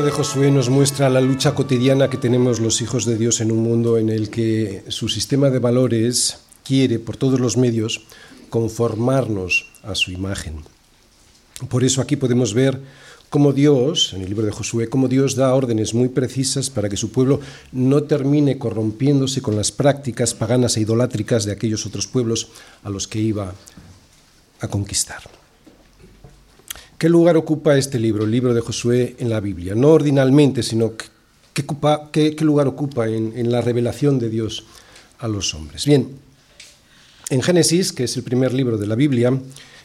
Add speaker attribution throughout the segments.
Speaker 1: libro de Josué nos muestra la lucha cotidiana que tenemos los hijos de Dios en un mundo en el que su sistema de valores quiere, por todos los medios, conformarnos a su imagen. Por eso aquí podemos ver cómo Dios, en el libro de Josué, cómo Dios da órdenes muy precisas para que su pueblo no termine corrompiéndose con las prácticas paganas e idolátricas de aquellos otros pueblos a los que iba a conquistar. ¿Qué lugar ocupa este libro, el libro de Josué, en la Biblia? No ordinalmente, sino qué, lugar ocupa en, la revelación de Dios a los hombres. Bien, en Génesis, que es el primer libro de la Biblia,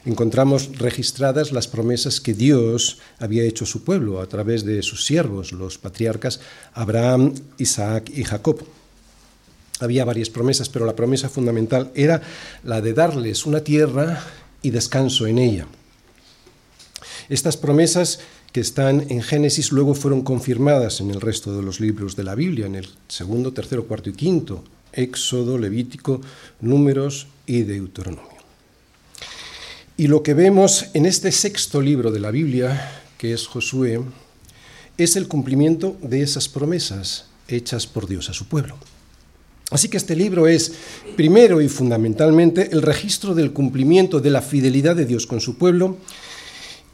Speaker 1: encontramos registradas las promesas que Dios había hecho a su pueblo a través de sus siervos, los patriarcas Abraham, Isaac y Jacob. Había varias promesas, pero la promesa fundamental era la de darles una tierra y descanso en ella. Estas promesas que están en Génesis luego fueron confirmadas en el resto de los libros de la Biblia, en el segundo, tercero, cuarto y quinto, Éxodo, Levítico, Números y Deuteronomio. Y lo que vemos en este sexto libro de la Biblia, que es Josué, es el cumplimiento de esas promesas hechas por Dios a su pueblo. Así que este libro es, primero y fundamentalmente, el registro del cumplimiento de la fidelidad de Dios con su pueblo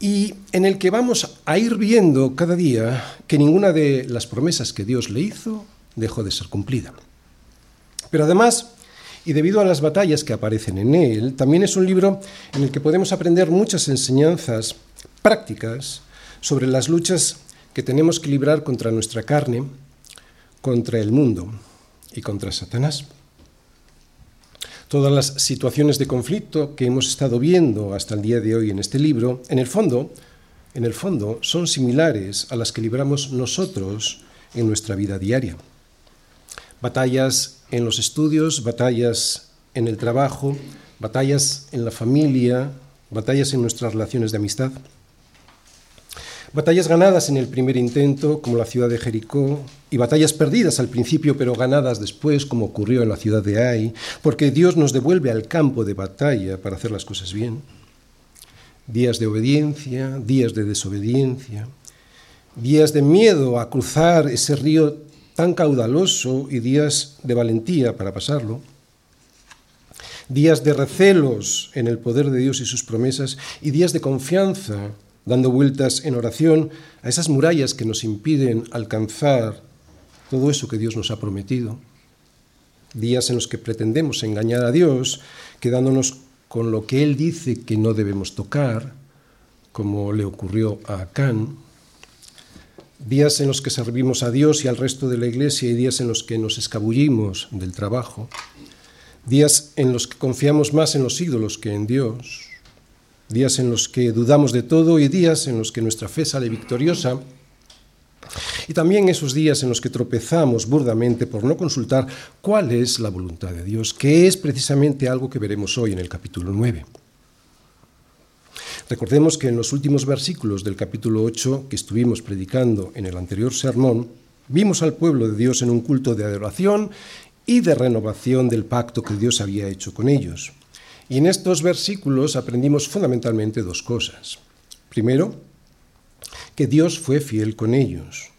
Speaker 1: y en el que vamos a ir viendo cada día que ninguna de las promesas que Dios le hizo dejó de ser cumplida. Pero además, y debido a las batallas que aparecen en él, también es un libro en el que podemos aprender muchas enseñanzas prácticas sobre las luchas que tenemos que librar contra nuestra carne, contra el mundo y contra Satanás todas las situaciones de conflicto que hemos estado viendo hasta el día de hoy en este libro, en el fondo, en el fondo son similares a las que libramos nosotros en nuestra vida diaria. Batallas en los estudios, batallas en el trabajo, batallas en la familia, batallas en nuestras relaciones de amistad. Batallas ganadas en el primer intento, como la ciudad de Jericó, y batallas perdidas al principio, pero ganadas después, como ocurrió en la ciudad de Ai, porque Dios nos devuelve al campo de batalla para hacer las cosas bien. Días de obediencia, días de desobediencia, días de miedo a cruzar ese río tan caudaloso y días de valentía para pasarlo días de recelos en el poder de Dios y sus promesas y días de confianza dando vueltas en oración a esas murallas que nos impiden alcanzar todo eso que Dios nos ha prometido. Días en los que pretendemos engañar a Dios, quedándonos con lo que Él dice que no debemos tocar, como le ocurrió a Acán. Días en los que servimos a Dios y al resto de la iglesia y días en los que nos escabullimos del trabajo. Días en los que confiamos más en los ídolos que en Dios días en los que dudamos de todo y días en los que nuestra fe sale victoriosa. Y también esos días en los que tropezamos burdamente por no consultar cuál es la voluntad de Dios, que es precisamente algo que veremos hoy en el capítulo 9. Recordemos que en los últimos versículos del capítulo 8 que estuvimos predicando en el anterior sermón, vimos al pueblo de Dios en un culto de adoración y de renovación del pacto que Dios había hecho con ellos. Y en estos versículos aprendimos fundamentalmente dos cosas. Primero, que Dios fue fiel con ellos.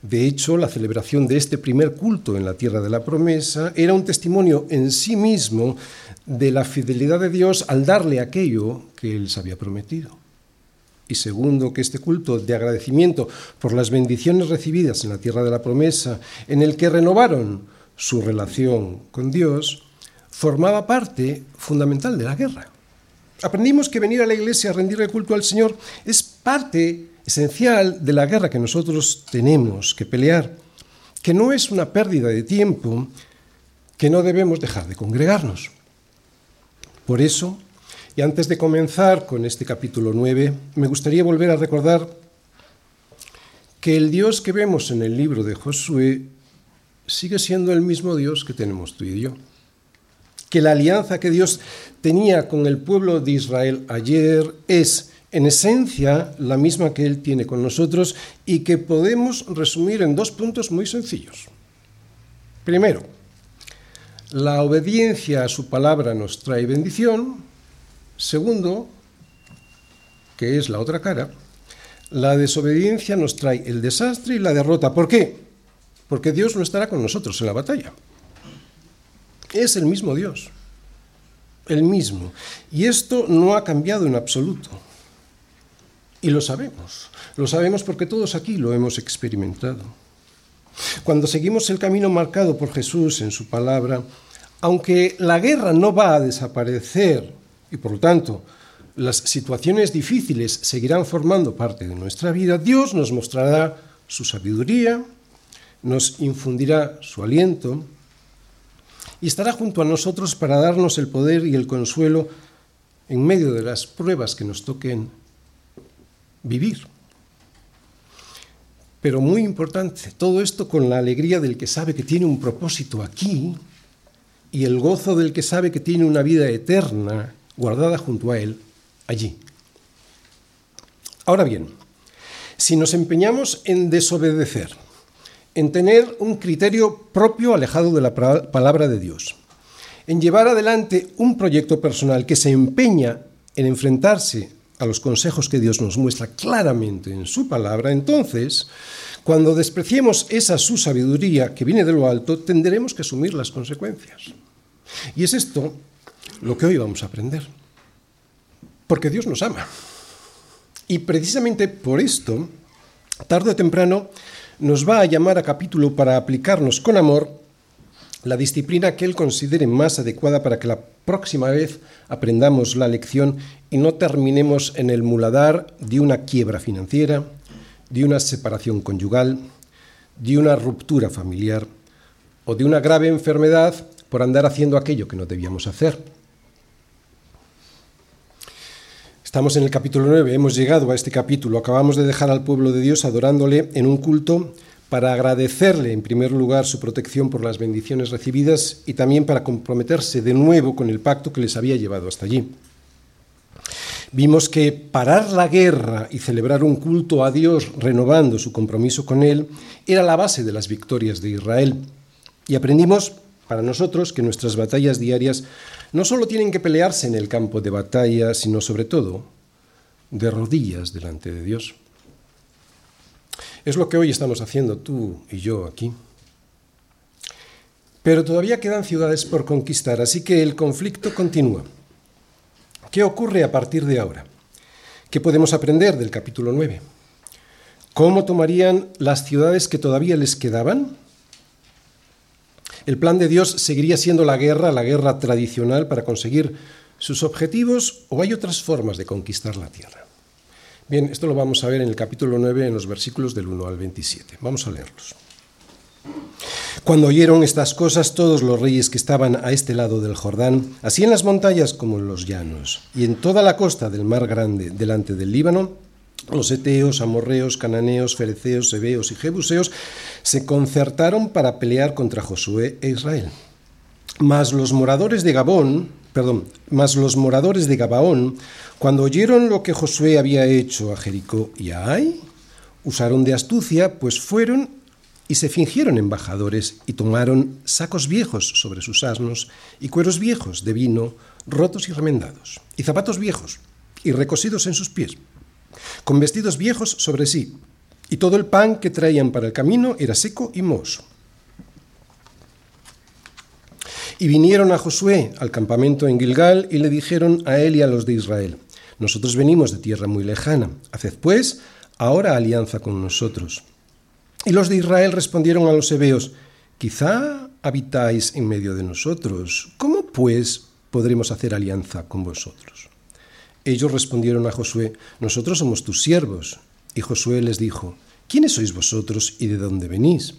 Speaker 1: De hecho, la celebración de este primer culto en la tierra de la promesa era un testimonio en sí mismo de la fidelidad de Dios al darle aquello que Él les había prometido. Y segundo, que este culto de agradecimiento por las bendiciones recibidas en la tierra de la promesa, en el que renovaron su relación con Dios, formaba parte fundamental de la guerra. Aprendimos que venir a la iglesia a rendirle culto al Señor es parte esencial de la guerra que nosotros tenemos que pelear, que no es una pérdida de tiempo, que no debemos dejar de congregarnos. Por eso, y antes de comenzar con este capítulo 9, me gustaría volver a recordar que el Dios que vemos en el libro de Josué sigue siendo el mismo Dios que tenemos tú y yo que la alianza que Dios tenía con el pueblo de Israel ayer es en esencia la misma que Él tiene con nosotros y que podemos resumir en dos puntos muy sencillos. Primero, la obediencia a su palabra nos trae bendición. Segundo, que es la otra cara, la desobediencia nos trae el desastre y la derrota. ¿Por qué? Porque Dios no estará con nosotros en la batalla. Es el mismo Dios, el mismo. Y esto no ha cambiado en absoluto. Y lo sabemos. Lo sabemos porque todos aquí lo hemos experimentado. Cuando seguimos el camino marcado por Jesús en su palabra, aunque la guerra no va a desaparecer y por lo tanto las situaciones difíciles seguirán formando parte de nuestra vida, Dios nos mostrará su sabiduría, nos infundirá su aliento y estará junto a nosotros para darnos el poder y el consuelo en medio de las pruebas que nos toquen vivir. Pero muy importante, todo esto con la alegría del que sabe que tiene un propósito aquí y el gozo del que sabe que tiene una vida eterna guardada junto a él allí. Ahora bien, si nos empeñamos en desobedecer, en tener un criterio propio alejado de la palabra de Dios, en llevar adelante un proyecto personal que se empeña en enfrentarse a los consejos que Dios nos muestra claramente en su palabra, entonces, cuando despreciemos esa su sabiduría que viene de lo alto, tendremos que asumir las consecuencias. Y es esto lo que hoy vamos a aprender. Porque Dios nos ama. Y precisamente por esto, tarde o temprano, nos va a llamar a capítulo para aplicarnos con amor la disciplina que Él considere más adecuada para que la próxima vez aprendamos la lección y no terminemos en el muladar de una quiebra financiera, de una separación conyugal, de una ruptura familiar o de una grave enfermedad por andar haciendo aquello que no debíamos hacer. Estamos en el capítulo 9, hemos llegado a este capítulo, acabamos de dejar al pueblo de Dios adorándole en un culto para agradecerle en primer lugar su protección por las bendiciones recibidas y también para comprometerse de nuevo con el pacto que les había llevado hasta allí. Vimos que parar la guerra y celebrar un culto a Dios renovando su compromiso con Él era la base de las victorias de Israel. Y aprendimos para nosotros que nuestras batallas diarias no solo tienen que pelearse en el campo de batalla, sino sobre todo de rodillas delante de Dios. Es lo que hoy estamos haciendo tú y yo aquí. Pero todavía quedan ciudades por conquistar, así que el conflicto continúa. ¿Qué ocurre a partir de ahora? ¿Qué podemos aprender del capítulo 9? ¿Cómo tomarían las ciudades que todavía les quedaban? ¿El plan de Dios seguiría siendo la guerra, la guerra tradicional para conseguir sus objetivos o hay otras formas de conquistar la tierra? Bien, esto lo vamos a ver en el capítulo 9, en los versículos del 1 al 27. Vamos a leerlos. Cuando oyeron estas cosas todos los reyes que estaban a este lado del Jordán, así en las montañas como en los llanos, y en toda la costa del mar grande delante del Líbano, los eteos, amorreos, cananeos, fereceos, hebeos y jebuseos se concertaron para pelear contra Josué e Israel. Mas los moradores de Gabón, perdón, mas los moradores de Gabaón cuando oyeron lo que Josué había hecho a Jericó y a Ai, usaron de astucia, pues fueron y se fingieron embajadores y tomaron sacos viejos sobre sus asnos y cueros viejos de vino rotos y remendados, y zapatos viejos y recosidos en sus pies, con vestidos viejos sobre sí, y todo el pan que traían para el camino era seco y mozo. Y vinieron a Josué al campamento en Gilgal y le dijeron a él y a los de Israel, nosotros venimos de tierra muy lejana. Haced pues ahora alianza con nosotros. Y los de Israel respondieron a los hebeos, quizá habitáis en medio de nosotros. ¿Cómo pues podremos hacer alianza con vosotros? Ellos respondieron a Josué, nosotros somos tus siervos. Y Josué les dijo, ¿quiénes sois vosotros y de dónde venís?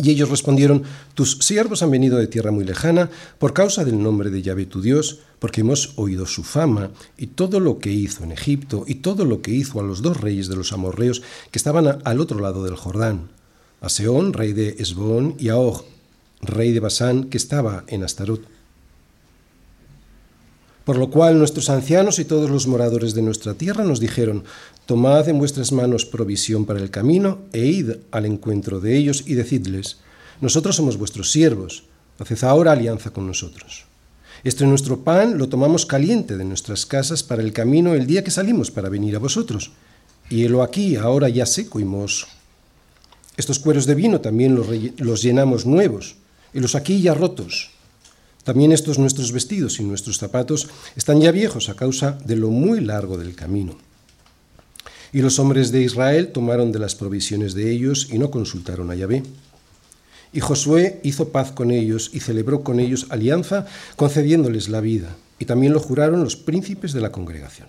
Speaker 1: Y ellos respondieron, tus siervos han venido de tierra muy lejana por causa del nombre de Yahvé tu Dios, porque hemos oído su fama y todo lo que hizo en Egipto y todo lo que hizo a los dos reyes de los amorreos que estaban al otro lado del Jordán, a Seón, rey de Esbón, y a Og, rey de Basán, que estaba en Astarot. Por lo cual nuestros ancianos y todos los moradores de nuestra tierra nos dijeron, Tomad en vuestras manos provisión para el camino e id al encuentro de ellos y decidles, Nosotros somos vuestros siervos, haced ahora alianza con nosotros. Este nuestro pan lo tomamos caliente de nuestras casas para el camino el día que salimos para venir a vosotros. y helo aquí, ahora ya seco y mozo. Estos cueros de vino también los llenamos nuevos, y los aquí ya rotos. También estos nuestros vestidos y nuestros zapatos están ya viejos a causa de lo muy largo del camino. Y los hombres de Israel tomaron de las provisiones de ellos y no consultaron a Yahvé. Y Josué hizo paz con ellos y celebró con ellos alianza, concediéndoles la vida. Y también lo juraron los príncipes de la congregación.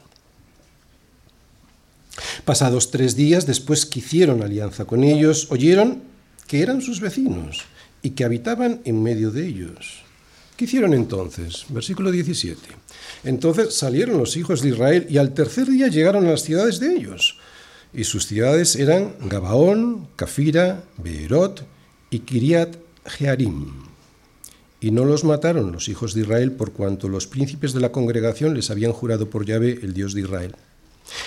Speaker 1: Pasados tres días después que hicieron alianza con ellos, oyeron que eran sus vecinos y que habitaban en medio de ellos. ¿Qué hicieron entonces? Versículo 17. Entonces salieron los hijos de Israel y al tercer día llegaron a las ciudades de ellos. Y sus ciudades eran Gabaón, Cafira, Beerot y Kiriat Jearim. Y no los mataron los hijos de Israel por cuanto los príncipes de la congregación les habían jurado por Yahvé, el Dios de Israel.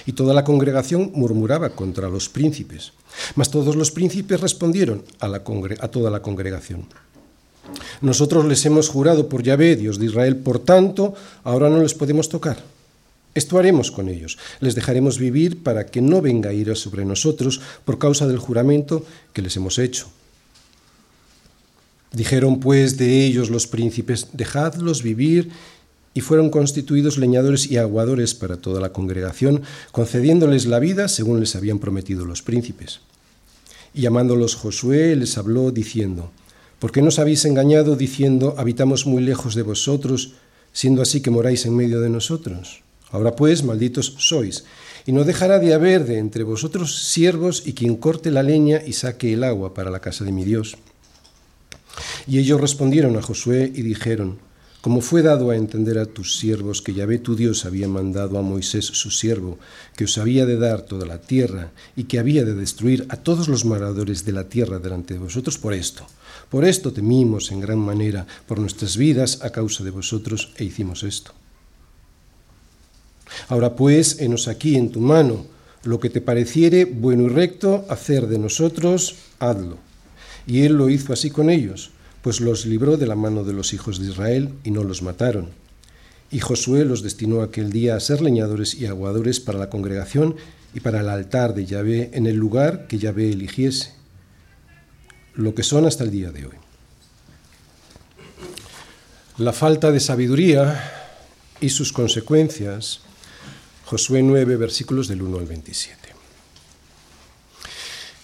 Speaker 1: Y toda la congregación murmuraba contra los príncipes. Mas todos los príncipes respondieron a, toda la congregación. Nosotros les hemos jurado por Yahvé, Dios de Israel, por tanto, ahora no les podemos tocar. Esto haremos con ellos. Les dejaremos vivir para que no venga ira sobre nosotros por causa del juramento que les hemos hecho. Dijeron pues de ellos los príncipes, dejadlos vivir y fueron constituidos leñadores y aguadores para toda la congregación, concediéndoles la vida según les habían prometido los príncipes. Y llamándolos Josué les habló diciendo, ¿por qué nos habéis engañado diciendo, habitamos muy lejos de vosotros, siendo así que moráis en medio de nosotros? Ahora pues, malditos sois, y no dejará de haber de entre vosotros siervos y quien corte la leña y saque el agua para la casa de mi Dios. Y ellos respondieron a Josué y dijeron, como fue dado a entender a tus siervos que Yahvé tu Dios había mandado a Moisés su siervo, que os había de dar toda la tierra y que había de destruir a todos los moradores de la tierra delante de vosotros por esto. Por esto temimos en gran manera por nuestras vidas a causa de vosotros e hicimos esto. Ahora pues, enos aquí en tu mano, lo que te pareciere bueno y recto hacer de nosotros, hazlo. Y él lo hizo así con ellos pues los libró de la mano de los hijos de Israel y no los mataron. Y Josué los destinó aquel día a ser leñadores y aguadores para la congregación y para el altar de Yahvé en el lugar que Yahvé eligiese, lo que son hasta el día de hoy. La falta de sabiduría y sus consecuencias, Josué 9, versículos del 1 al 27.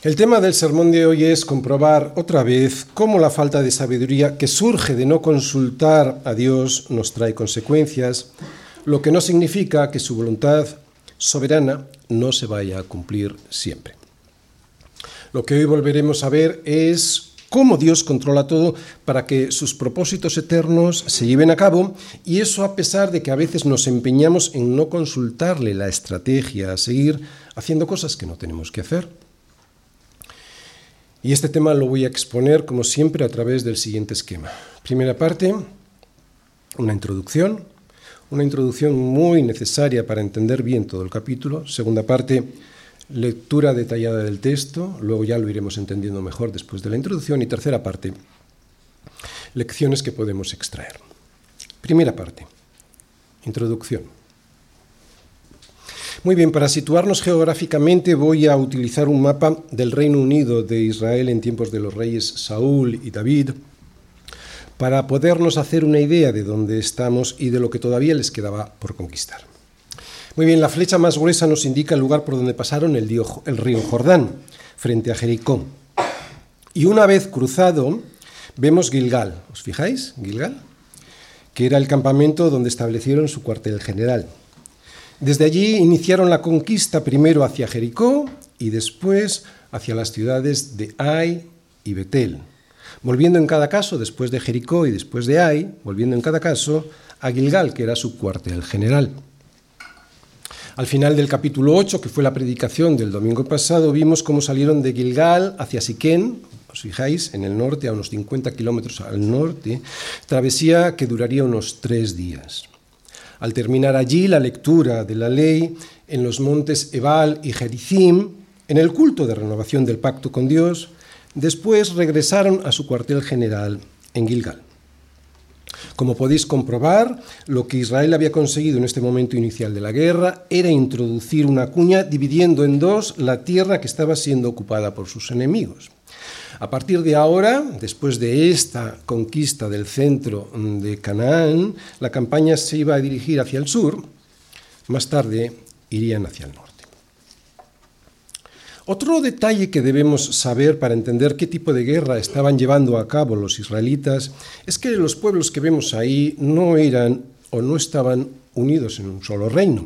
Speaker 1: El tema del sermón de hoy es comprobar otra vez cómo la falta de sabiduría que surge de no consultar a Dios nos trae consecuencias, lo que no significa que su voluntad soberana no se vaya a cumplir siempre. Lo que hoy volveremos a ver es cómo Dios controla todo para que sus propósitos eternos se lleven a cabo y eso a pesar de que a veces nos empeñamos en no consultarle la estrategia a seguir haciendo cosas que no tenemos que hacer. Y este tema lo voy a exponer, como siempre, a través del siguiente esquema. Primera parte, una introducción, una introducción muy necesaria para entender bien todo el capítulo. Segunda parte, lectura detallada del texto, luego ya lo iremos entendiendo mejor después de la introducción. Y tercera parte, lecciones que podemos extraer. Primera parte, introducción. Muy bien, para situarnos geográficamente voy a utilizar un mapa del Reino Unido de Israel en tiempos de los reyes Saúl y David para podernos hacer una idea de dónde estamos y de lo que todavía les quedaba por conquistar. Muy bien, la flecha más gruesa nos indica el lugar por donde pasaron el, río Jordán, frente a Jericó. Y una vez cruzado, vemos Gilgal. ¿Os fijáis? Gilgal, que era el campamento donde establecieron su cuartel general. Desde allí iniciaron la conquista primero hacia Jericó y después hacia las ciudades de Ai y Betel, volviendo en cada caso, después de Jericó y después de Ai, volviendo en cada caso a Gilgal, que era su cuartel general. Al final del capítulo 8, que fue la predicación del domingo pasado, vimos cómo salieron de Gilgal hacia Siquén, os fijáis, en el norte, a unos 50 kilómetros al norte, travesía que duraría unos tres días. Al terminar allí la lectura de la ley en los montes Ebal y Gerizim, en el culto de renovación del pacto con Dios, después regresaron a su cuartel general en Gilgal. Como podéis comprobar, lo que Israel había conseguido en este momento inicial de la guerra era introducir una cuña dividiendo en dos la tierra que estaba siendo ocupada por sus enemigos. A partir de ahora, después de esta conquista del centro de Canaán, la campaña se iba a dirigir hacia el sur, más tarde irían hacia el norte. Otro detalle que debemos saber para entender qué tipo de guerra estaban llevando a cabo los israelitas es que los pueblos que vemos ahí no eran o no estaban unidos en un solo reino.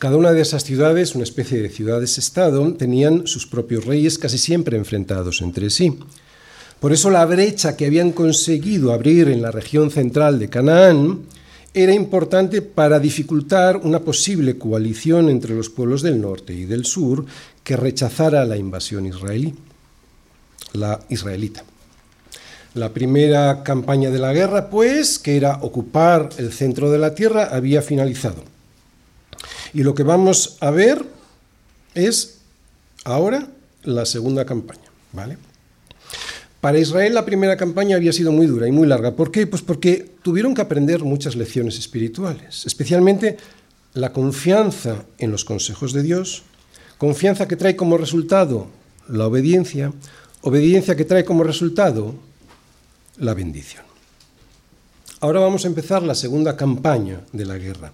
Speaker 1: Cada una de esas ciudades, una especie de ciudades-estado, tenían sus propios reyes casi siempre enfrentados entre sí. Por eso la brecha que habían conseguido abrir en la región central de Canaán era importante para dificultar una posible coalición entre los pueblos del norte y del sur que rechazara la invasión la israelita. La primera campaña de la guerra, pues, que era ocupar el centro de la tierra, había finalizado. Y lo que vamos a ver es ahora la segunda campaña, ¿vale? Para Israel la primera campaña había sido muy dura y muy larga. ¿Por qué? Pues porque tuvieron que aprender muchas lecciones espirituales, especialmente la confianza en los consejos de Dios, confianza que trae como resultado la obediencia, obediencia que trae como resultado la bendición. Ahora vamos a empezar la segunda campaña de la guerra.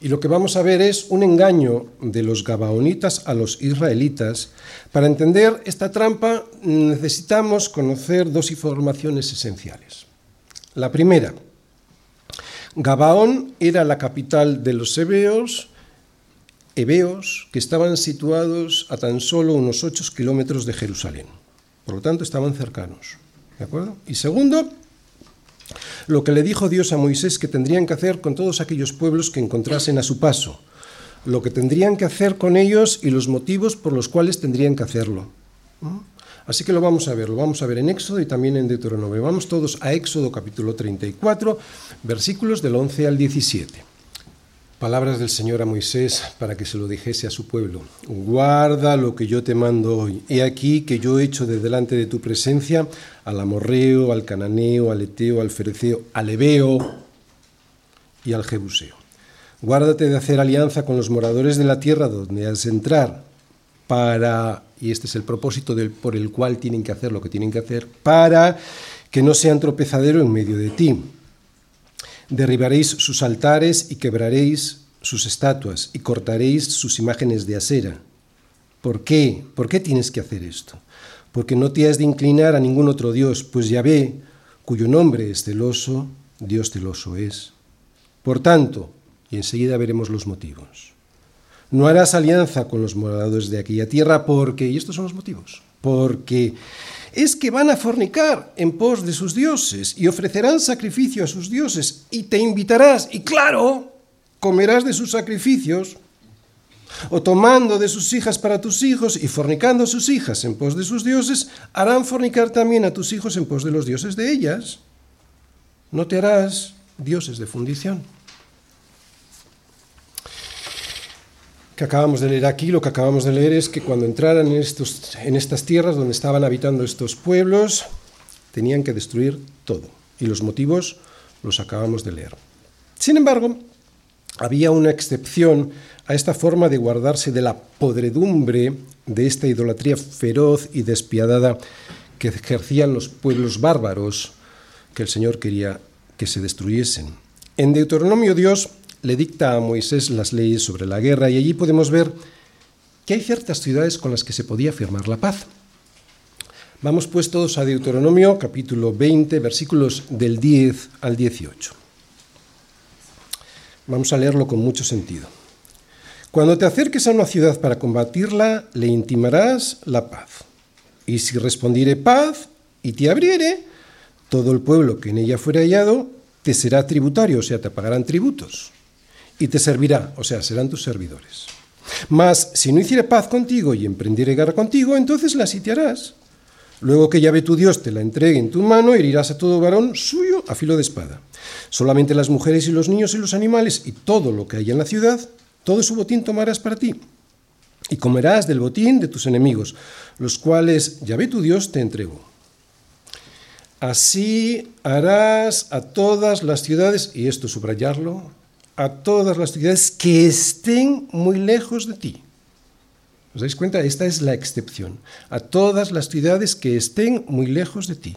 Speaker 1: Y lo que vamos a ver es un engaño de los gabaonitas a los israelitas. Para entender esta trampa necesitamos conocer dos informaciones esenciales. La primera, Gabaón era la capital de los hebeos, hebeos que estaban situados a tan solo unos 8 kilómetros de Jerusalén. Por lo tanto, estaban cercanos. ¿De acuerdo? Y segundo, lo que le dijo Dios a Moisés que tendrían que hacer con todos aquellos pueblos que encontrasen a su paso, lo que tendrían que hacer con ellos y los motivos por los cuales tendrían que hacerlo. Así que lo vamos a ver, lo vamos a ver en Éxodo y también en Deuteronomio. Vamos todos a Éxodo capítulo 34, versículos del 11 al 17. Palabras del Señor a Moisés para que se lo dijese a su pueblo. Guarda lo que yo te mando hoy. He aquí que yo he hecho de delante de tu presencia al amorreo, al cananeo, al eteo, al fereceo, al ebeo y al jebuseo. Guárdate de hacer alianza con los moradores de la tierra donde has de entrar para, y este es el propósito del, por el cual tienen que hacer lo que tienen que hacer, para que no sean tropezadero en medio de ti Derribaréis sus altares y quebraréis sus estatuas y cortaréis sus imágenes de acera. ¿Por qué? ¿Por qué tienes que hacer esto? Porque no te has de inclinar a ningún otro Dios, pues Yahvé, cuyo nombre es celoso, Dios celoso es. Por tanto, y enseguida veremos los motivos, no harás alianza con los moradores de aquella tierra porque, y estos son los motivos, porque es que van a fornicar en pos de sus dioses y ofrecerán sacrificio a sus dioses y te invitarás y claro, comerás de sus sacrificios o tomando de sus hijas para tus hijos y fornicando sus hijas en pos de sus dioses, harán fornicar también a tus hijos en pos de los dioses de ellas. No te harás dioses de fundición. Que acabamos de leer aquí, lo que acabamos de leer es que cuando entraran en, estos, en estas tierras donde estaban habitando estos pueblos, tenían que destruir todo. Y los motivos los acabamos de leer. Sin embargo, había una excepción a esta forma de guardarse de la podredumbre de esta idolatría feroz y despiadada que ejercían los pueblos bárbaros que el Señor quería que se destruyesen. En Deuteronomio Dios le dicta a Moisés las leyes sobre la guerra y allí podemos ver que hay ciertas ciudades con las que se podía firmar la paz. Vamos pues todos a Deuteronomio capítulo 20 versículos del 10 al 18. Vamos a leerlo con mucho sentido. Cuando te acerques a una ciudad para combatirla, le intimarás la paz. Y si respondiere paz y te abriere, todo el pueblo que en ella fuera hallado te será tributario, o sea, te pagarán tributos y te servirá, o sea, serán tus servidores. Mas si no hiciere paz contigo y emprendiere guerra contigo, entonces la sitiarás. Luego que llave tu Dios te la entregue en tu mano, herirás a todo varón suyo a filo de espada. Solamente las mujeres y los niños y los animales y todo lo que hay en la ciudad, todo su botín tomarás para ti. Y comerás del botín de tus enemigos, los cuales Yahvé tu Dios te entregó. Así harás a todas las ciudades, y esto subrayarlo, a todas las ciudades que estén muy lejos de ti. ¿Os dais cuenta? Esta es la excepción. A todas las ciudades que estén muy lejos de ti.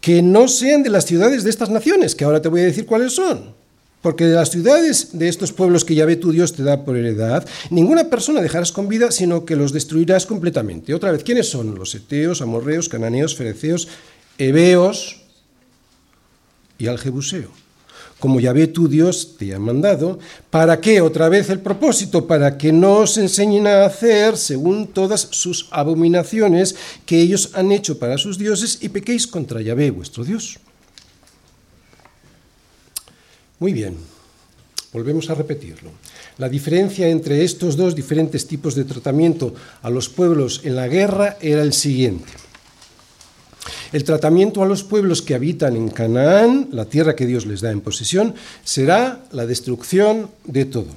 Speaker 1: Que no sean de las ciudades de estas naciones, que ahora te voy a decir cuáles son. Porque de las ciudades de estos pueblos que Yahvé tu Dios te da por heredad, ninguna persona dejarás con vida, sino que los destruirás completamente. Otra vez, ¿quiénes son? Los eteos, amorreos, cananeos, fereceos, heveos y al jebuseo como Yahvé tu Dios te ha mandado. ¿Para qué? Otra vez el propósito, para que no os enseñen a hacer según todas sus abominaciones que ellos han hecho para sus dioses y pequéis contra Yahvé vuestro Dios. Muy bien, volvemos a repetirlo. La diferencia entre estos dos diferentes tipos de tratamiento a los pueblos en la guerra era el siguiente. El tratamiento a los pueblos que habitan en Canaán, la tierra que Dios les da en posesión, será la destrucción de todo.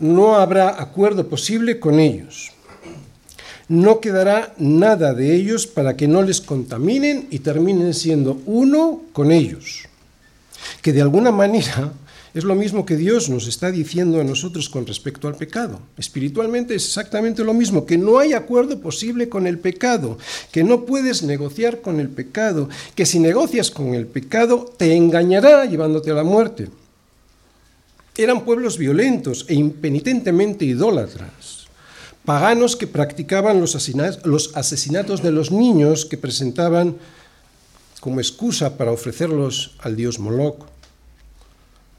Speaker 1: No habrá acuerdo posible con ellos. No quedará nada de ellos para que no les contaminen y terminen siendo uno con ellos. Que de alguna manera es lo mismo que Dios nos está diciendo a nosotros con respecto al pecado. Espiritualmente es exactamente lo mismo, que no hay acuerdo posible con el pecado, que no puedes negociar con el pecado, que si negocias con el pecado te engañará llevándote a la muerte. Eran pueblos violentos e impenitentemente idólatras, paganos que practicaban los asesinatos de los niños que presentaban como excusa para ofrecerlos al dios Moloch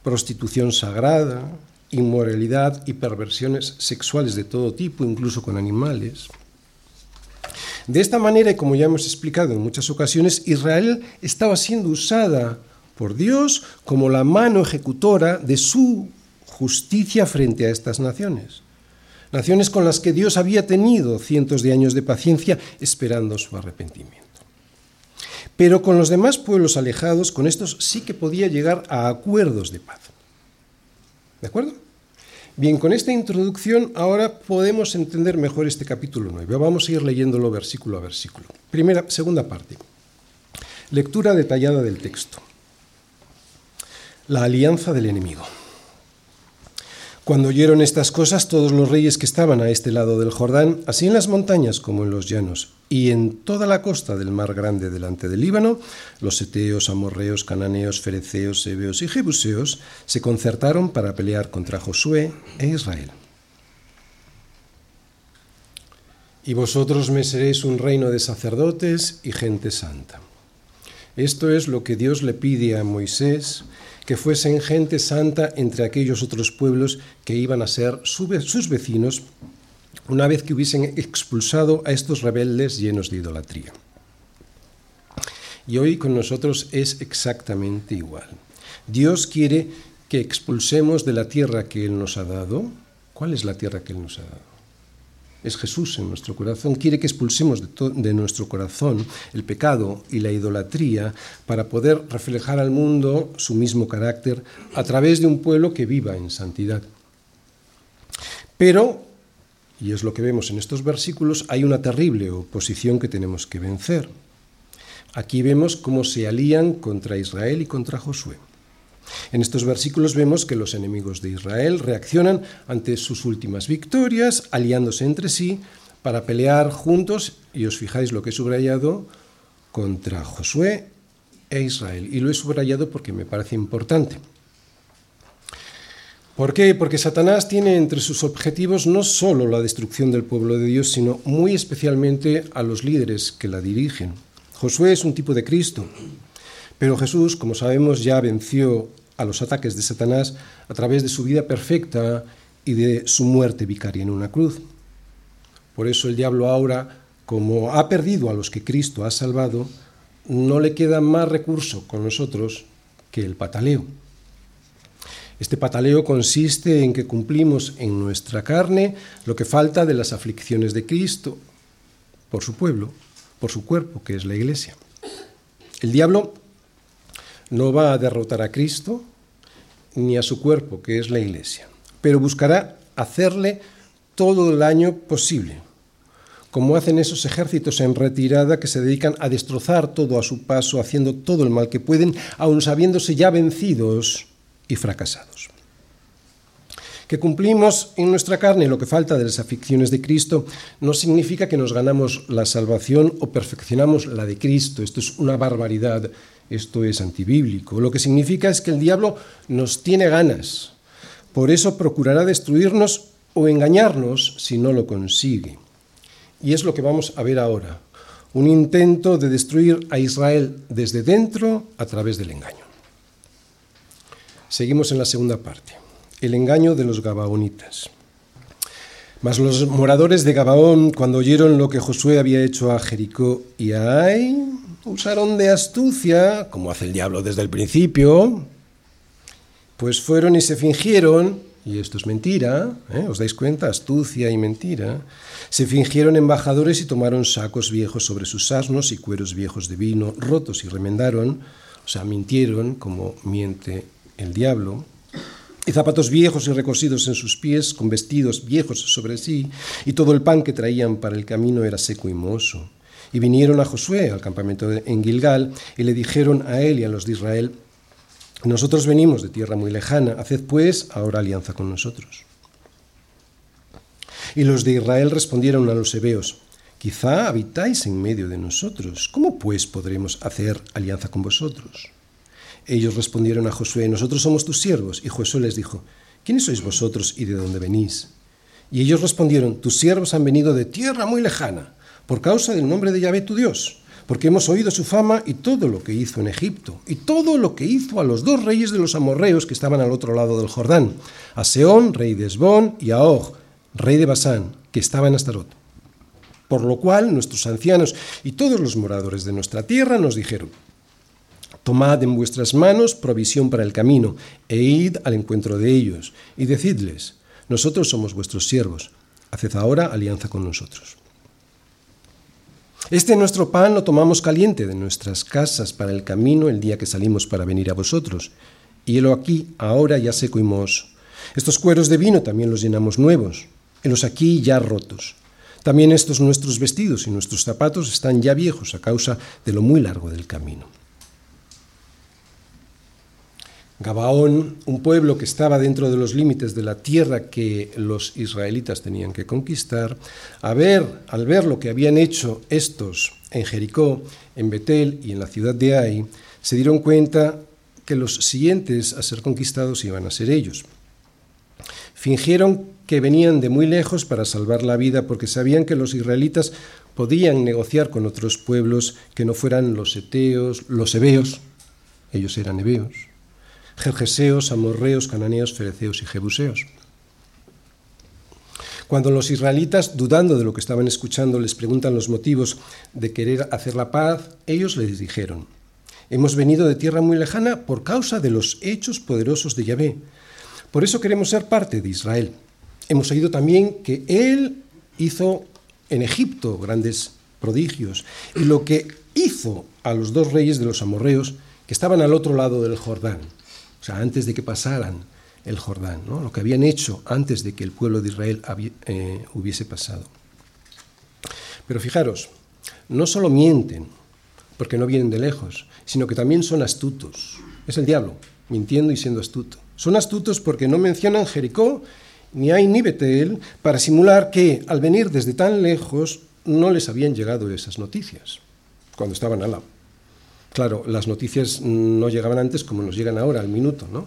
Speaker 1: prostitución sagrada, inmoralidad y perversiones sexuales de todo tipo, incluso con animales. De esta manera, y como ya hemos explicado en muchas ocasiones, Israel estaba siendo usada por Dios como la mano ejecutora de su justicia frente a estas naciones. Naciones con las que Dios había tenido cientos de años de paciencia esperando su arrepentimiento. Pero con los demás pueblos alejados, con estos sí que podía llegar a acuerdos de paz. ¿De acuerdo? Bien, con esta introducción ahora podemos entender mejor este capítulo 9. Vamos a ir leyéndolo versículo a versículo. Primera, segunda parte. Lectura detallada del texto. La alianza del enemigo. Cuando oyeron estas cosas todos los reyes que estaban a este lado del Jordán, así en las montañas como en los llanos, y en toda la costa del mar grande delante del Líbano, los eteos, amorreos, cananeos, fereceos, hebeos y jebuseos se concertaron para pelear contra Josué e Israel. Y vosotros me seréis un reino de sacerdotes y gente santa. Esto es lo que Dios le pide a Moisés que fuesen gente santa entre aquellos otros pueblos que iban a ser sus vecinos una vez que hubiesen expulsado a estos rebeldes llenos de idolatría. Y hoy con nosotros es exactamente igual. Dios quiere que expulsemos de la tierra que Él nos ha dado. ¿Cuál es la tierra que Él nos ha dado? Es Jesús en nuestro corazón, quiere que expulsemos de, nuestro corazón el pecado y la idolatría para poder reflejar al mundo su mismo carácter a través de un pueblo que viva en santidad. Pero, y es lo que vemos en estos versículos, hay una terrible oposición que tenemos que vencer. Aquí vemos cómo se alían contra Israel y contra Josué. En estos versículos vemos que los enemigos de Israel reaccionan ante sus últimas victorias, aliándose entre sí para pelear juntos, y os fijáis lo que he subrayado, contra Josué e Israel. Y lo he subrayado porque me parece importante. ¿Por qué? Porque Satanás tiene entre sus objetivos no solo la destrucción del pueblo de Dios, sino muy especialmente a los líderes que la dirigen. Josué es un tipo de Cristo, pero Jesús, como sabemos, ya venció a los ataques de Satanás a través de su vida perfecta y de su muerte vicaria en una cruz. Por eso el diablo ahora, como ha perdido a los que Cristo ha salvado, no le queda más recurso con nosotros que el pataleo. Este pataleo consiste en que cumplimos en nuestra carne lo que falta de las aflicciones de Cristo por su pueblo, por su cuerpo, que es la iglesia. El diablo no va a derrotar a Cristo ni a su cuerpo, que es la Iglesia, pero buscará hacerle todo el daño posible, como hacen esos ejércitos en retirada que se dedican a destrozar todo a su paso, haciendo todo el mal que pueden, aun sabiéndose ya vencidos y fracasados. Que cumplimos en nuestra carne lo que falta de las aficiones de Cristo no significa que nos ganamos la salvación o perfeccionamos la de Cristo. Esto es una barbaridad, esto es antibíblico. Lo que significa es que el diablo nos tiene ganas. Por eso procurará destruirnos o engañarnos si no lo consigue. Y es lo que vamos a ver ahora. Un intento de destruir a Israel desde dentro a través del engaño. Seguimos en la segunda parte el engaño de los Gabaonitas. Mas los moradores de Gabaón, cuando oyeron lo que Josué había hecho a Jericó y a Ai, usaron de astucia, como hace el diablo desde el principio, pues fueron y se fingieron, y esto es mentira, ¿eh? ¿os dais cuenta? Astucia y mentira. Se fingieron embajadores y tomaron sacos viejos sobre sus asnos y cueros viejos de vino rotos y remendaron, o sea, mintieron como miente el diablo y zapatos viejos y recosidos en sus pies, con vestidos viejos sobre sí, y todo el pan que traían para el camino era seco y mohoso. Y vinieron a Josué al campamento en Gilgal, y le dijeron a él y a los de Israel, nosotros venimos de tierra muy lejana, haced pues ahora alianza con nosotros. Y los de Israel respondieron a los hebeos, quizá habitáis en medio de nosotros, ¿cómo pues podremos hacer alianza con vosotros? Ellos respondieron a Josué, nosotros somos tus siervos. Y Josué les dijo, ¿quiénes sois vosotros y de dónde venís? Y ellos respondieron, tus siervos han venido de tierra muy lejana, por causa del nombre de Yahvé tu Dios, porque hemos oído su fama y todo lo que hizo en Egipto, y todo lo que hizo a los dos reyes de los amorreos que estaban al otro lado del Jordán, a Seón, rey de Esbón, y a Og, rey de Basán, que estaba en Astarot. Por lo cual nuestros ancianos y todos los moradores de nuestra tierra nos dijeron, Tomad en vuestras manos provisión para el camino, e id al encuentro de ellos, y decidles, nosotros somos vuestros siervos, haced ahora alianza con nosotros. Este nuestro pan lo tomamos caliente de nuestras casas para el camino el día que salimos para venir a vosotros, y helo aquí, ahora ya seco y mohoso. Estos cueros de vino también los llenamos nuevos, helos aquí ya rotos. También estos nuestros vestidos y nuestros zapatos están ya viejos a causa de lo muy largo del camino. Gabaón, un pueblo que estaba dentro de los límites de la tierra que los israelitas tenían que conquistar, al ver lo que habían hecho estos en Jericó, en Betel y en la ciudad de Ai, se dieron cuenta que los siguientes a ser conquistados iban a ser ellos. Fingieron que venían de muy lejos para salvar la vida porque sabían que los israelitas podían negociar con otros pueblos que no fueran los eteos, los hebeos, ellos eran hebeos, jerjeseos, amorreos, cananeos, fereceos y jebuseos. Cuando los israelitas, dudando de lo que estaban escuchando, les preguntan los motivos de querer hacer la paz, ellos les dijeron, hemos venido de tierra muy lejana por causa de los hechos poderosos de Yahvé. Por eso queremos ser parte de Israel. Hemos oído también que Él hizo en Egipto grandes prodigios y lo que hizo a los dos reyes de los amorreos que estaban al otro lado del Jordán o sea, antes de que pasaran el Jordán, ¿no? lo que habían hecho antes de que el pueblo de Israel eh, hubiese pasado. Pero fijaros, no solo mienten, porque no vienen de lejos, sino que también son astutos. Es el diablo, mintiendo y siendo astuto. Son astutos porque no mencionan Jericó, ni hay ni Betel, para simular que al venir desde tan lejos no les habían llegado esas noticias, cuando estaban al lado. Claro, las noticias no llegaban antes como nos llegan ahora, al minuto, ¿no?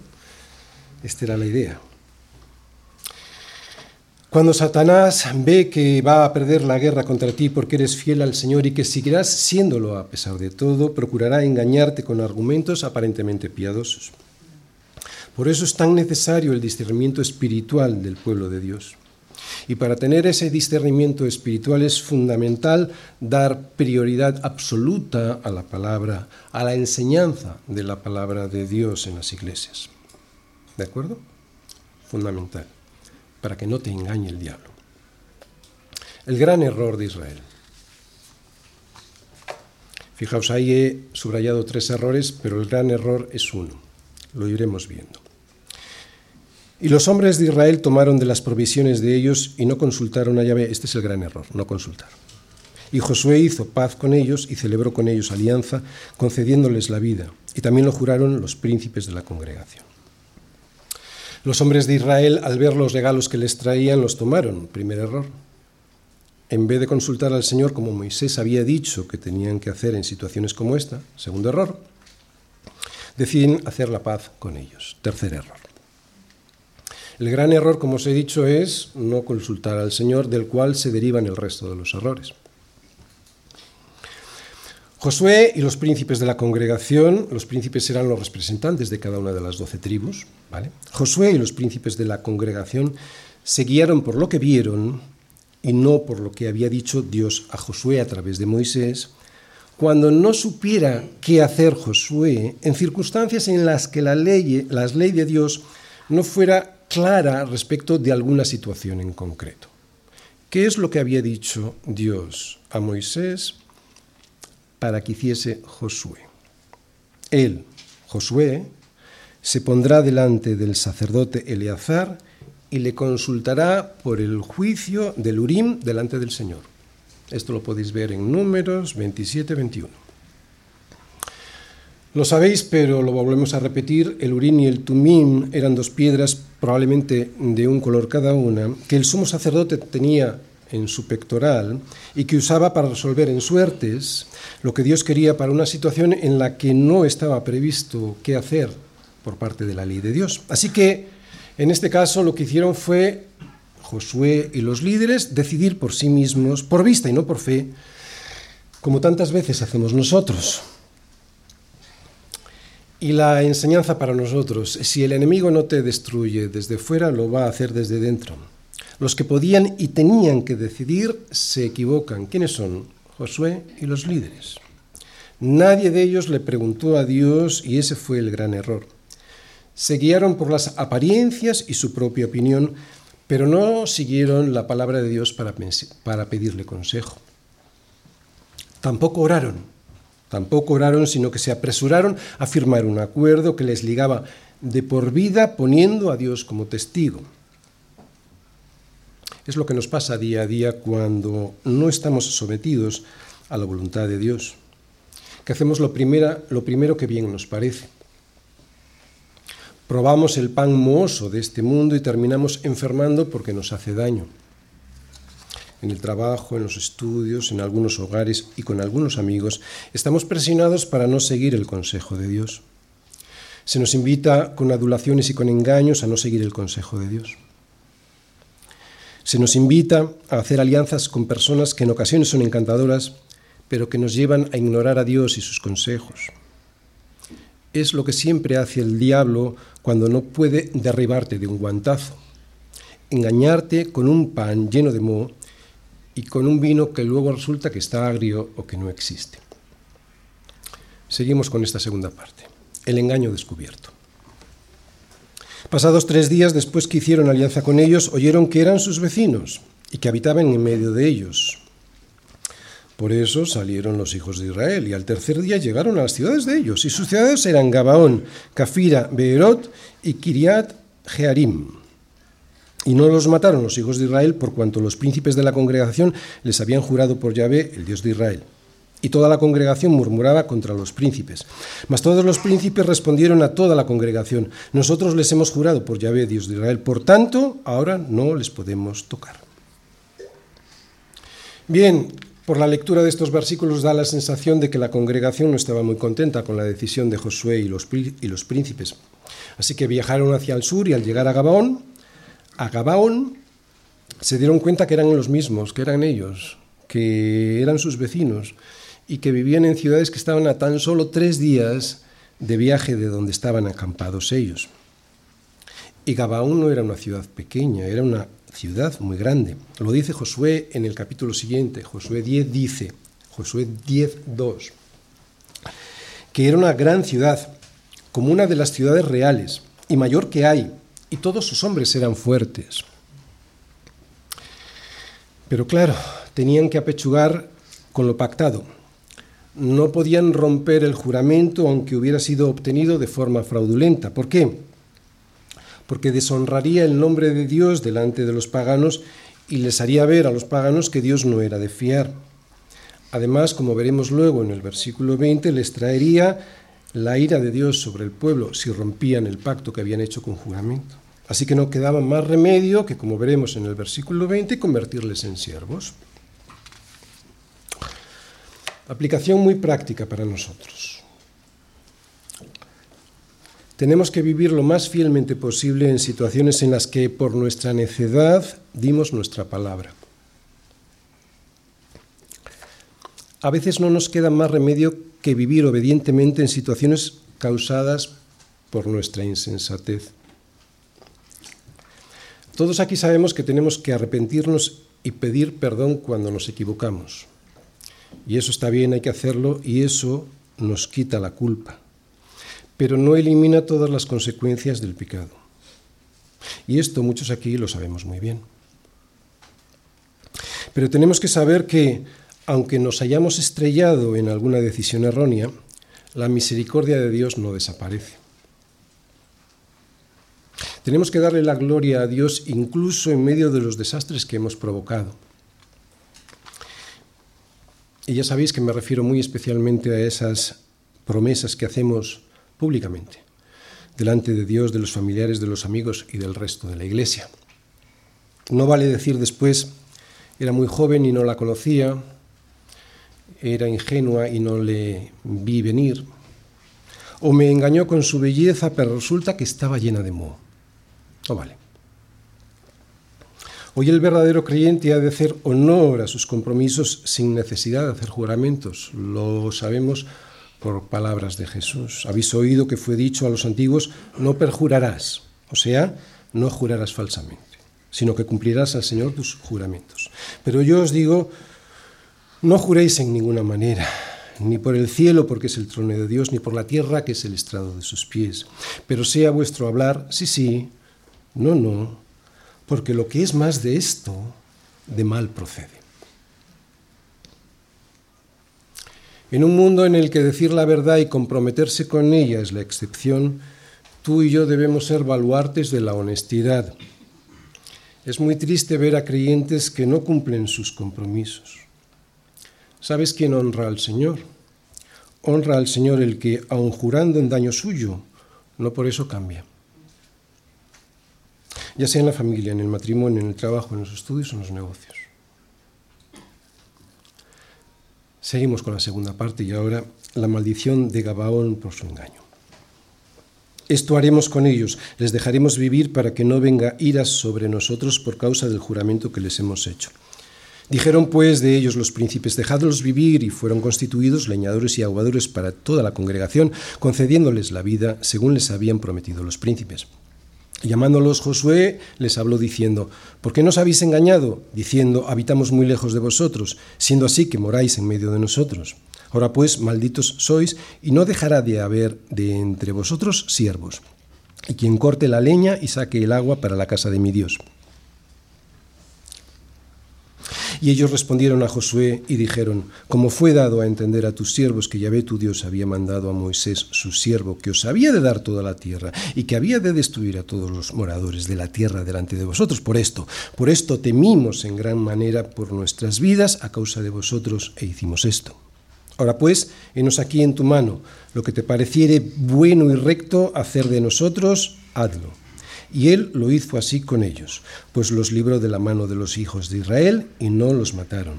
Speaker 1: Esta era la idea. Cuando Satanás ve que va a perder la guerra contra ti porque eres fiel al Señor y que seguirás siéndolo a pesar de todo, procurará engañarte con argumentos aparentemente piadosos. Por eso es tan necesario el discernimiento espiritual del pueblo de Dios. Y para tener ese discernimiento espiritual es fundamental dar prioridad absoluta a la palabra, a la enseñanza de la palabra de Dios en las iglesias. ¿De acuerdo? Fundamental, para que no te engañe el diablo. El gran error de Israel. Fijaos, ahí he subrayado tres errores, pero el gran error es uno. Lo iremos viendo. Y los hombres de Israel tomaron de las provisiones de ellos y no consultaron a Yahvé. Este es el gran error, no consultar. Y Josué hizo paz con ellos y celebró con ellos alianza, concediéndoles la vida. Y también lo juraron los príncipes de la congregación. Los hombres de Israel, al ver los regalos que les traían, los tomaron. Primer error. En vez de consultar al Señor como Moisés había dicho que tenían que hacer en situaciones como esta, segundo error, deciden hacer la paz con ellos. Tercer error. El gran error, como os he dicho, es no consultar al Señor, del cual se derivan el resto de los errores. Josué y los príncipes de la congregación, los príncipes eran los representantes de cada una de las doce tribus, ¿vale? Josué y los príncipes de la congregación se guiaron por lo que vieron y no por lo que había dicho Dios a Josué a través de Moisés, cuando no supiera qué hacer Josué en circunstancias en las que la ley, la ley de Dios no fuera clara respecto de alguna situación en concreto. ¿Qué es lo que había dicho Dios a Moisés para que hiciese Josué? Él, Josué, se pondrá delante del sacerdote Eleazar y le consultará por el juicio del Urim delante del Señor. Esto lo podéis ver en números 27-21. Lo sabéis, pero lo volvemos a repetir, el Urim y el Tumim eran dos piedras, probablemente de un color cada una, que el sumo sacerdote tenía en su pectoral y que usaba para resolver en suertes lo que Dios quería para una situación en la que no estaba previsto qué hacer por parte de la ley de Dios. Así que, en este caso, lo que hicieron fue Josué y los líderes decidir por sí mismos, por vista y no por fe, como tantas veces hacemos nosotros. Y la enseñanza para nosotros, si el enemigo no te destruye desde fuera, lo va a hacer desde dentro. Los que podían y tenían que decidir se equivocan. ¿Quiénes son? Josué y los líderes. Nadie de ellos le preguntó a Dios y ese fue el gran error. Se guiaron por las apariencias y su propia opinión, pero no siguieron la palabra de Dios para, para pedirle consejo. Tampoco oraron, tampoco oraron, sino que se apresuraron a firmar un acuerdo que les ligaba de por vida poniendo a Dios como testigo. Es lo que nos pasa día a día cuando no estamos sometidos a la voluntad de Dios, que hacemos lo, primera, lo primero que bien nos parece Probamos el pan mohoso de este mundo y terminamos enfermando porque nos hace daño. En el trabajo, en los estudios, en algunos hogares y con algunos amigos, estamos presionados para no seguir el consejo de Dios. Se nos invita con adulaciones y con engaños a no seguir el consejo de Dios. Se nos invita a hacer alianzas con personas que en ocasiones son encantadoras, pero que nos llevan a ignorar a Dios y sus consejos es lo que siempre hace el diablo cuando no puede derribarte de un guantazo. Engañarte con un pan lleno de moho y con un vino que luego resulta que está agrio o que no existe. Seguimos con esta segunda parte, el engaño descubierto. Pasados tres días después que hicieron alianza con ellos, oyeron que eran sus vecinos y que habitaban en medio de ellos. Por eso salieron los hijos de Israel y al tercer día llegaron a las ciudades de ellos. Y sus ciudades eran Gabaón, Cafira, Beerot y Kiriat Jearim. Y no los mataron los hijos de Israel por cuanto los príncipes de la congregación les habían jurado por Yahvé, el Dios de Israel. Y toda la congregación murmuraba contra los príncipes. Mas todos los príncipes respondieron a toda la congregación, nosotros les hemos jurado por Yahvé, Dios de Israel, por tanto, ahora no les podemos tocar. Bien, por la lectura de estos versículos da la sensación de que la congregación no estaba muy contenta con la decisión de Josué y los, y los príncipes. Así que viajaron hacia el sur y al llegar a Gabaón, a Gabaón se dieron cuenta que eran los mismos, que eran ellos, que eran sus vecinos y que vivían en ciudades que estaban a tan solo tres días de viaje de donde estaban acampados ellos. Y Gabaón no era una ciudad pequeña, era una ciudad muy grande. Lo dice Josué en el capítulo siguiente. Josué 10 dice, Josué 10, 2, que era una gran ciudad, como una de las ciudades reales y mayor que hay, y todos sus hombres eran fuertes. Pero claro, tenían que apechugar con lo pactado. No podían romper el juramento aunque hubiera sido obtenido de forma fraudulenta. ¿Por qué? porque deshonraría el nombre de Dios delante de los paganos y les haría ver a los paganos que Dios no era de fiar. Además, como veremos luego en el versículo 20, les traería la ira de Dios sobre el pueblo si rompían el pacto que habían hecho con juramento. Así que no quedaba más remedio que, como veremos en el versículo 20, convertirles en siervos. Aplicación muy práctica para nosotros. Tenemos que vivir lo más fielmente posible en situaciones en las que por nuestra necedad dimos nuestra palabra. A veces no nos queda más remedio que vivir obedientemente en situaciones causadas por nuestra insensatez. Todos aquí sabemos que tenemos que arrepentirnos y pedir perdón cuando nos equivocamos. Y eso está bien, hay que hacerlo y eso nos quita la culpa pero no elimina todas las consecuencias del pecado. Y esto muchos aquí lo sabemos muy bien. Pero tenemos que saber que, aunque nos hayamos estrellado en alguna decisión errónea, la misericordia de Dios no desaparece. Tenemos que darle la gloria a Dios incluso en medio de los desastres que hemos provocado. Y ya sabéis que me refiero muy especialmente a esas promesas que hacemos públicamente, delante de Dios, de los familiares, de los amigos y del resto de la iglesia. No vale decir después, era muy joven y no la conocía, era ingenua y no le vi venir, o me engañó con su belleza, pero resulta que estaba llena de moho. No vale. Hoy el verdadero creyente ha de hacer honor a sus compromisos sin necesidad de hacer juramentos. Lo sabemos por palabras de Jesús. Habéis oído que fue dicho a los antiguos, no perjurarás, o sea, no jurarás falsamente, sino que cumplirás al Señor tus juramentos. Pero yo os digo, no juréis en ninguna manera, ni por el cielo, porque es el trono de Dios, ni por la tierra, que es el estrado de sus pies, pero sea vuestro hablar, sí, sí, no, no, porque lo que es más de esto, de mal procede. En un mundo en el que decir la verdad y comprometerse con ella es la excepción, tú y yo debemos ser baluartes de la honestidad. Es muy triste ver a creyentes que no cumplen sus compromisos. ¿Sabes quién honra al Señor? Honra al Señor el que, aun jurando en daño suyo, no por eso cambia. Ya sea en la familia, en el matrimonio, en el trabajo, en los estudios o en los negocios. Seguimos con la segunda parte y ahora la maldición de Gabaón por su engaño. Esto haremos con ellos, les dejaremos vivir para que no venga iras sobre nosotros por causa del juramento que les hemos hecho. Dijeron pues de ellos los príncipes, dejadlos vivir, y fueron constituidos leñadores y aguadores para toda la congregación, concediéndoles la vida según les habían prometido los príncipes. Llamándolos Josué, les habló diciendo, ¿por qué nos habéis engañado? Diciendo, habitamos muy lejos de vosotros, siendo así que moráis en medio de nosotros. Ahora pues, malditos sois, y no dejará de haber de entre vosotros siervos, y quien corte la leña y saque el agua para la casa de mi Dios. Y ellos respondieron a Josué y dijeron, como fue dado a entender a tus siervos que Yahvé tu Dios había mandado a Moisés, su siervo, que os había de dar toda la tierra y que había de destruir a todos los moradores de la tierra delante de vosotros, por esto, por esto temimos en gran manera por nuestras vidas a causa de vosotros e hicimos esto. Ahora pues, enos aquí en tu mano, lo que te pareciere bueno y recto hacer de nosotros, hazlo y él lo hizo así con ellos, pues los libró de la mano de los hijos de Israel y no los mataron.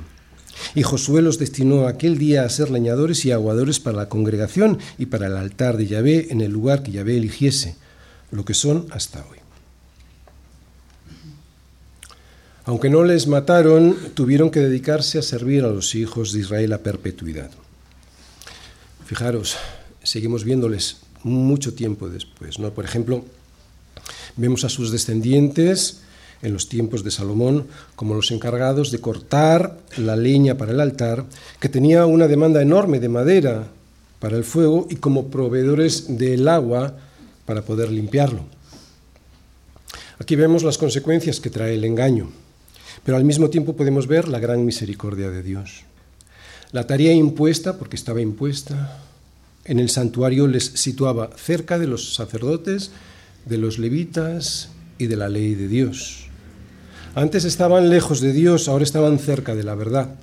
Speaker 1: Y Josué los destinó aquel día a ser leñadores y aguadores para la congregación y para el altar de Yahvé en el lugar que Yahvé eligiese, lo que son hasta hoy. Aunque no les mataron, tuvieron que dedicarse a servir a los hijos de Israel a perpetuidad. Fijaros, seguimos viéndoles mucho tiempo después. ¿no? Por ejemplo, Vemos a sus descendientes en los tiempos de Salomón como los encargados de cortar la leña para el altar, que tenía una demanda enorme de madera para el fuego y como proveedores del agua para poder limpiarlo. Aquí vemos las consecuencias que trae el engaño, pero al mismo tiempo podemos ver la gran misericordia de Dios. La tarea impuesta, porque estaba impuesta, en el santuario les situaba cerca de los sacerdotes de los levitas y de la ley de Dios. Antes estaban lejos de Dios, ahora estaban cerca de la verdad.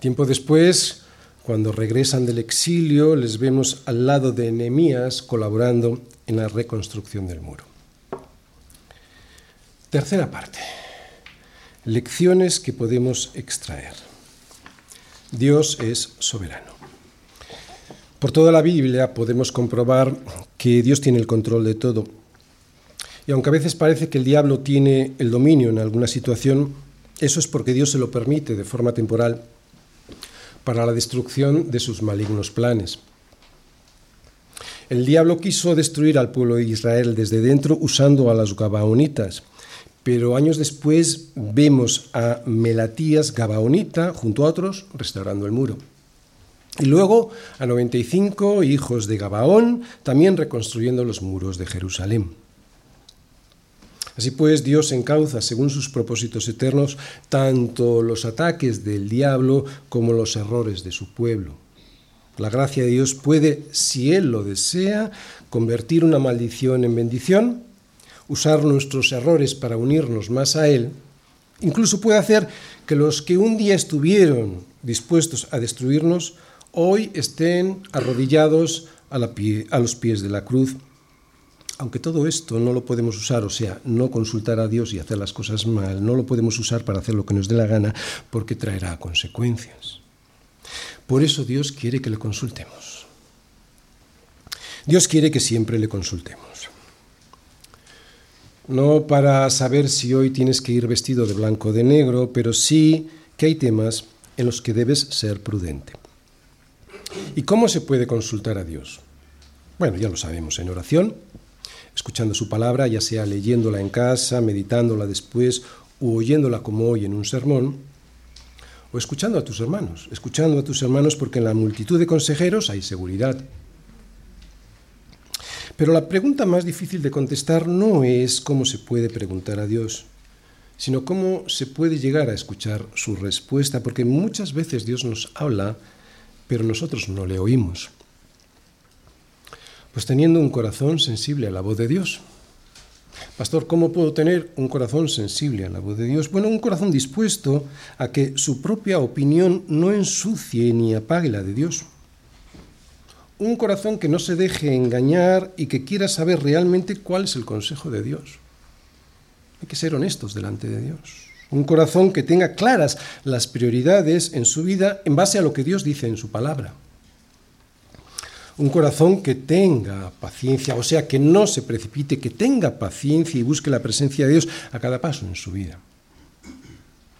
Speaker 1: Tiempo después, cuando regresan del exilio, les vemos al lado de Nehemías colaborando en la reconstrucción del muro. Tercera parte. Lecciones que podemos extraer. Dios es soberano. Por toda la Biblia podemos comprobar que Dios tiene el control de todo. Y aunque a veces parece que el diablo tiene el dominio en alguna situación, eso es porque Dios se lo permite de forma temporal para la destrucción de sus malignos planes. El diablo quiso destruir al pueblo de Israel desde dentro usando a las Gabaonitas, pero años después vemos a Melatías Gabaonita junto a otros restaurando el muro. Y luego a 95 hijos de Gabaón también reconstruyendo los muros de Jerusalén. Así pues, Dios encauza, según sus propósitos eternos, tanto los ataques del diablo como los errores de su pueblo. La gracia de Dios puede, si Él lo desea, convertir una maldición en bendición, usar nuestros errores para unirnos más a Él, incluso puede hacer que los que un día estuvieron dispuestos a destruirnos, hoy estén arrodillados a, a los pies de la cruz aunque todo esto no lo podemos usar, o sea, no consultar a Dios y hacer las cosas mal, no lo podemos usar para hacer lo que nos dé la gana, porque traerá consecuencias. Por eso Dios quiere que le consultemos. Dios quiere que siempre le consultemos. No para saber si hoy tienes que ir vestido de blanco o de negro, pero sí que hay temas en los que debes ser prudente. ¿Y cómo se puede consultar a Dios? Bueno, ya lo sabemos, en oración, escuchando su palabra, ya sea leyéndola en casa, meditándola después o oyéndola como hoy en un sermón, o escuchando a tus hermanos, escuchando a tus hermanos porque en la multitud de consejeros hay seguridad. Pero la pregunta más difícil de contestar no es cómo se puede preguntar a Dios, sino cómo se puede llegar a escuchar su respuesta, porque muchas veces Dios nos habla, pero nosotros no le oímos. Pues teniendo un corazón sensible a la voz de Dios. Pastor, ¿cómo puedo tener un corazón sensible a la voz de Dios? Bueno, un corazón dispuesto a que su propia opinión no ensucie ni apague la de Dios. Un corazón que no se deje engañar y que quiera saber realmente cuál es el consejo de Dios. Hay que ser honestos delante de Dios. Un corazón que tenga claras las prioridades en su vida en base a lo que Dios dice en su palabra un corazón que tenga paciencia, o sea, que no se precipite, que tenga paciencia y busque la presencia de Dios a cada paso en su vida.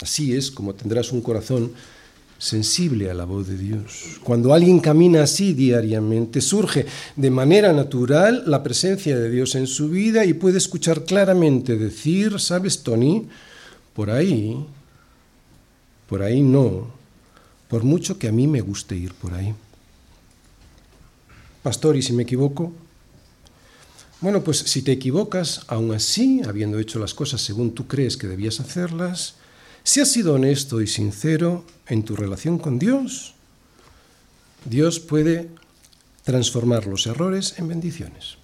Speaker 1: Así es como tendrás un corazón sensible a la voz de Dios. Cuando alguien camina así diariamente, surge de manera natural la presencia de Dios en su vida y puede escuchar claramente decir, ¿sabes, Tony? Por ahí, por ahí no, por mucho que a mí me guste ir por ahí. Pastor, ¿y si me equivoco? Bueno, pues si te equivocas, aún así, habiendo hecho las cosas según tú crees que debías hacerlas, si has sido honesto y sincero en tu relación con Dios, Dios puede transformar los errores en bendiciones.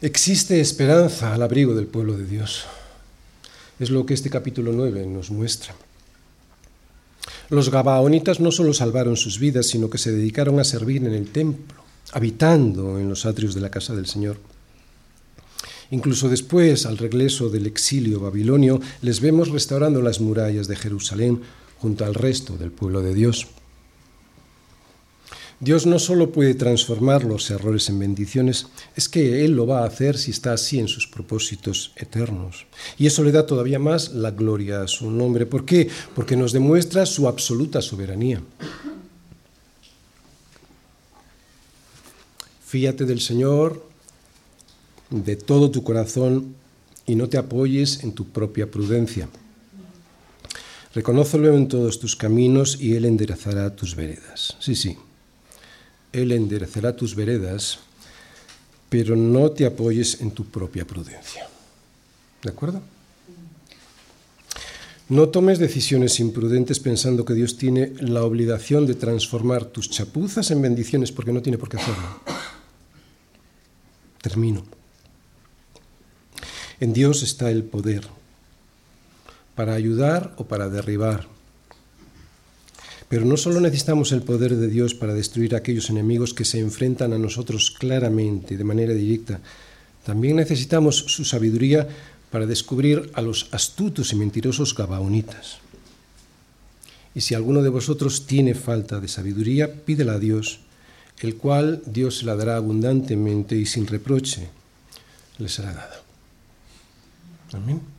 Speaker 1: Existe esperanza al abrigo del pueblo de Dios. Es lo que este capítulo 9 nos muestra. Los gabaonitas no solo salvaron sus vidas, sino que se dedicaron a servir en el templo habitando en los atrios de la casa del Señor. Incluso después, al regreso del exilio babilonio, les vemos restaurando las murallas de Jerusalén junto al resto del pueblo de Dios. Dios no solo puede transformar los errores en bendiciones, es que Él lo va a hacer si está así en sus propósitos eternos. Y eso le da todavía más la gloria a su nombre. ¿Por qué? Porque nos demuestra su absoluta soberanía. Fíate del Señor de todo tu corazón y no te apoyes en tu propia prudencia. Reconócelo en todos tus caminos y Él enderezará tus veredas. Sí, sí, Él enderezará tus veredas, pero no te apoyes en tu propia prudencia. ¿De acuerdo? No tomes decisiones imprudentes pensando que Dios tiene la obligación de transformar tus chapuzas en bendiciones porque no tiene por qué hacerlo. Termino. En Dios está el poder para ayudar o para derribar. Pero no solo necesitamos el poder de Dios para destruir a aquellos enemigos que se enfrentan a nosotros claramente, de manera directa, también necesitamos su sabiduría para descubrir a los astutos y mentirosos gabaonitas. Y si alguno de vosotros tiene falta de sabiduría, pídela a Dios, el cual Dios se la dará abundantemente y sin reproche le será dada. Amén.